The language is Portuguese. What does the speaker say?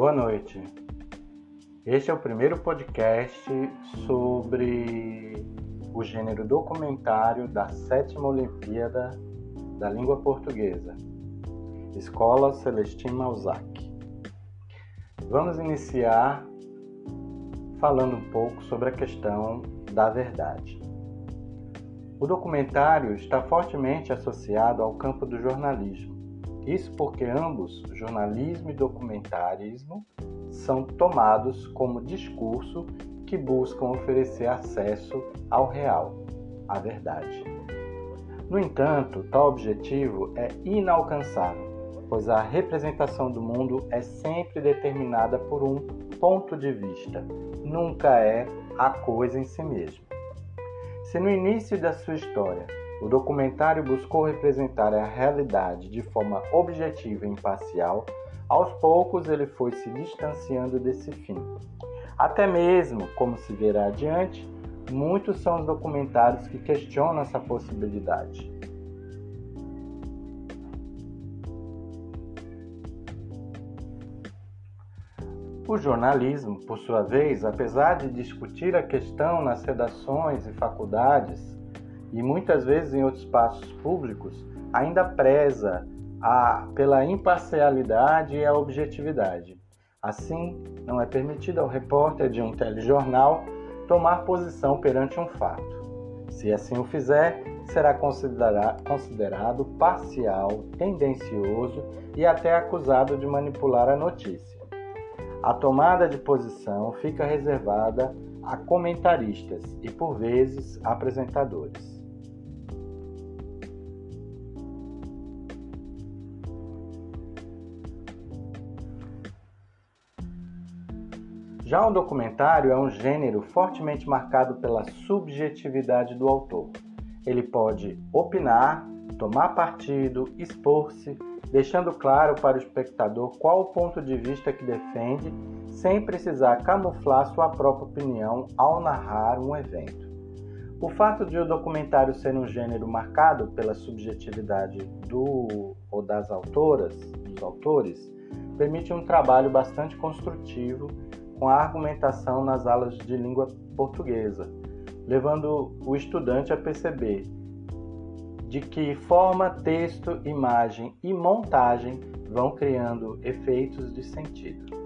Boa noite. Este é o primeiro podcast sobre o gênero documentário da sétima Olimpíada da Língua Portuguesa, Escola Celestine Malzac. Vamos iniciar falando um pouco sobre a questão da verdade. O documentário está fortemente associado ao campo do jornalismo. Isso porque ambos, jornalismo e documentarismo, são tomados como discurso que buscam oferecer acesso ao real, à verdade. No entanto, tal objetivo é inalcançável, pois a representação do mundo é sempre determinada por um ponto de vista, nunca é a coisa em si mesma. Se no início da sua história o documentário buscou representar a realidade de forma objetiva e imparcial, aos poucos ele foi se distanciando desse fim. Até mesmo, como se verá adiante, muitos são os documentários que questionam essa possibilidade. O jornalismo, por sua vez, apesar de discutir a questão nas redações e faculdades, e muitas vezes em outros espaços públicos, ainda preza a, pela imparcialidade e a objetividade. Assim, não é permitido ao repórter de um telejornal tomar posição perante um fato. Se assim o fizer, será considerado parcial, tendencioso e até acusado de manipular a notícia. A tomada de posição fica reservada a comentaristas e, por vezes, apresentadores. Já um documentário é um gênero fortemente marcado pela subjetividade do autor. Ele pode opinar, tomar partido, expor-se, deixando claro para o espectador qual o ponto de vista que defende, sem precisar camuflar sua própria opinião ao narrar um evento. O fato de o documentário ser um gênero marcado pela subjetividade do ou das autoras, dos autores, permite um trabalho bastante construtivo com a argumentação nas aulas de língua portuguesa, levando o estudante a perceber de que forma, texto, imagem e montagem vão criando efeitos de sentido.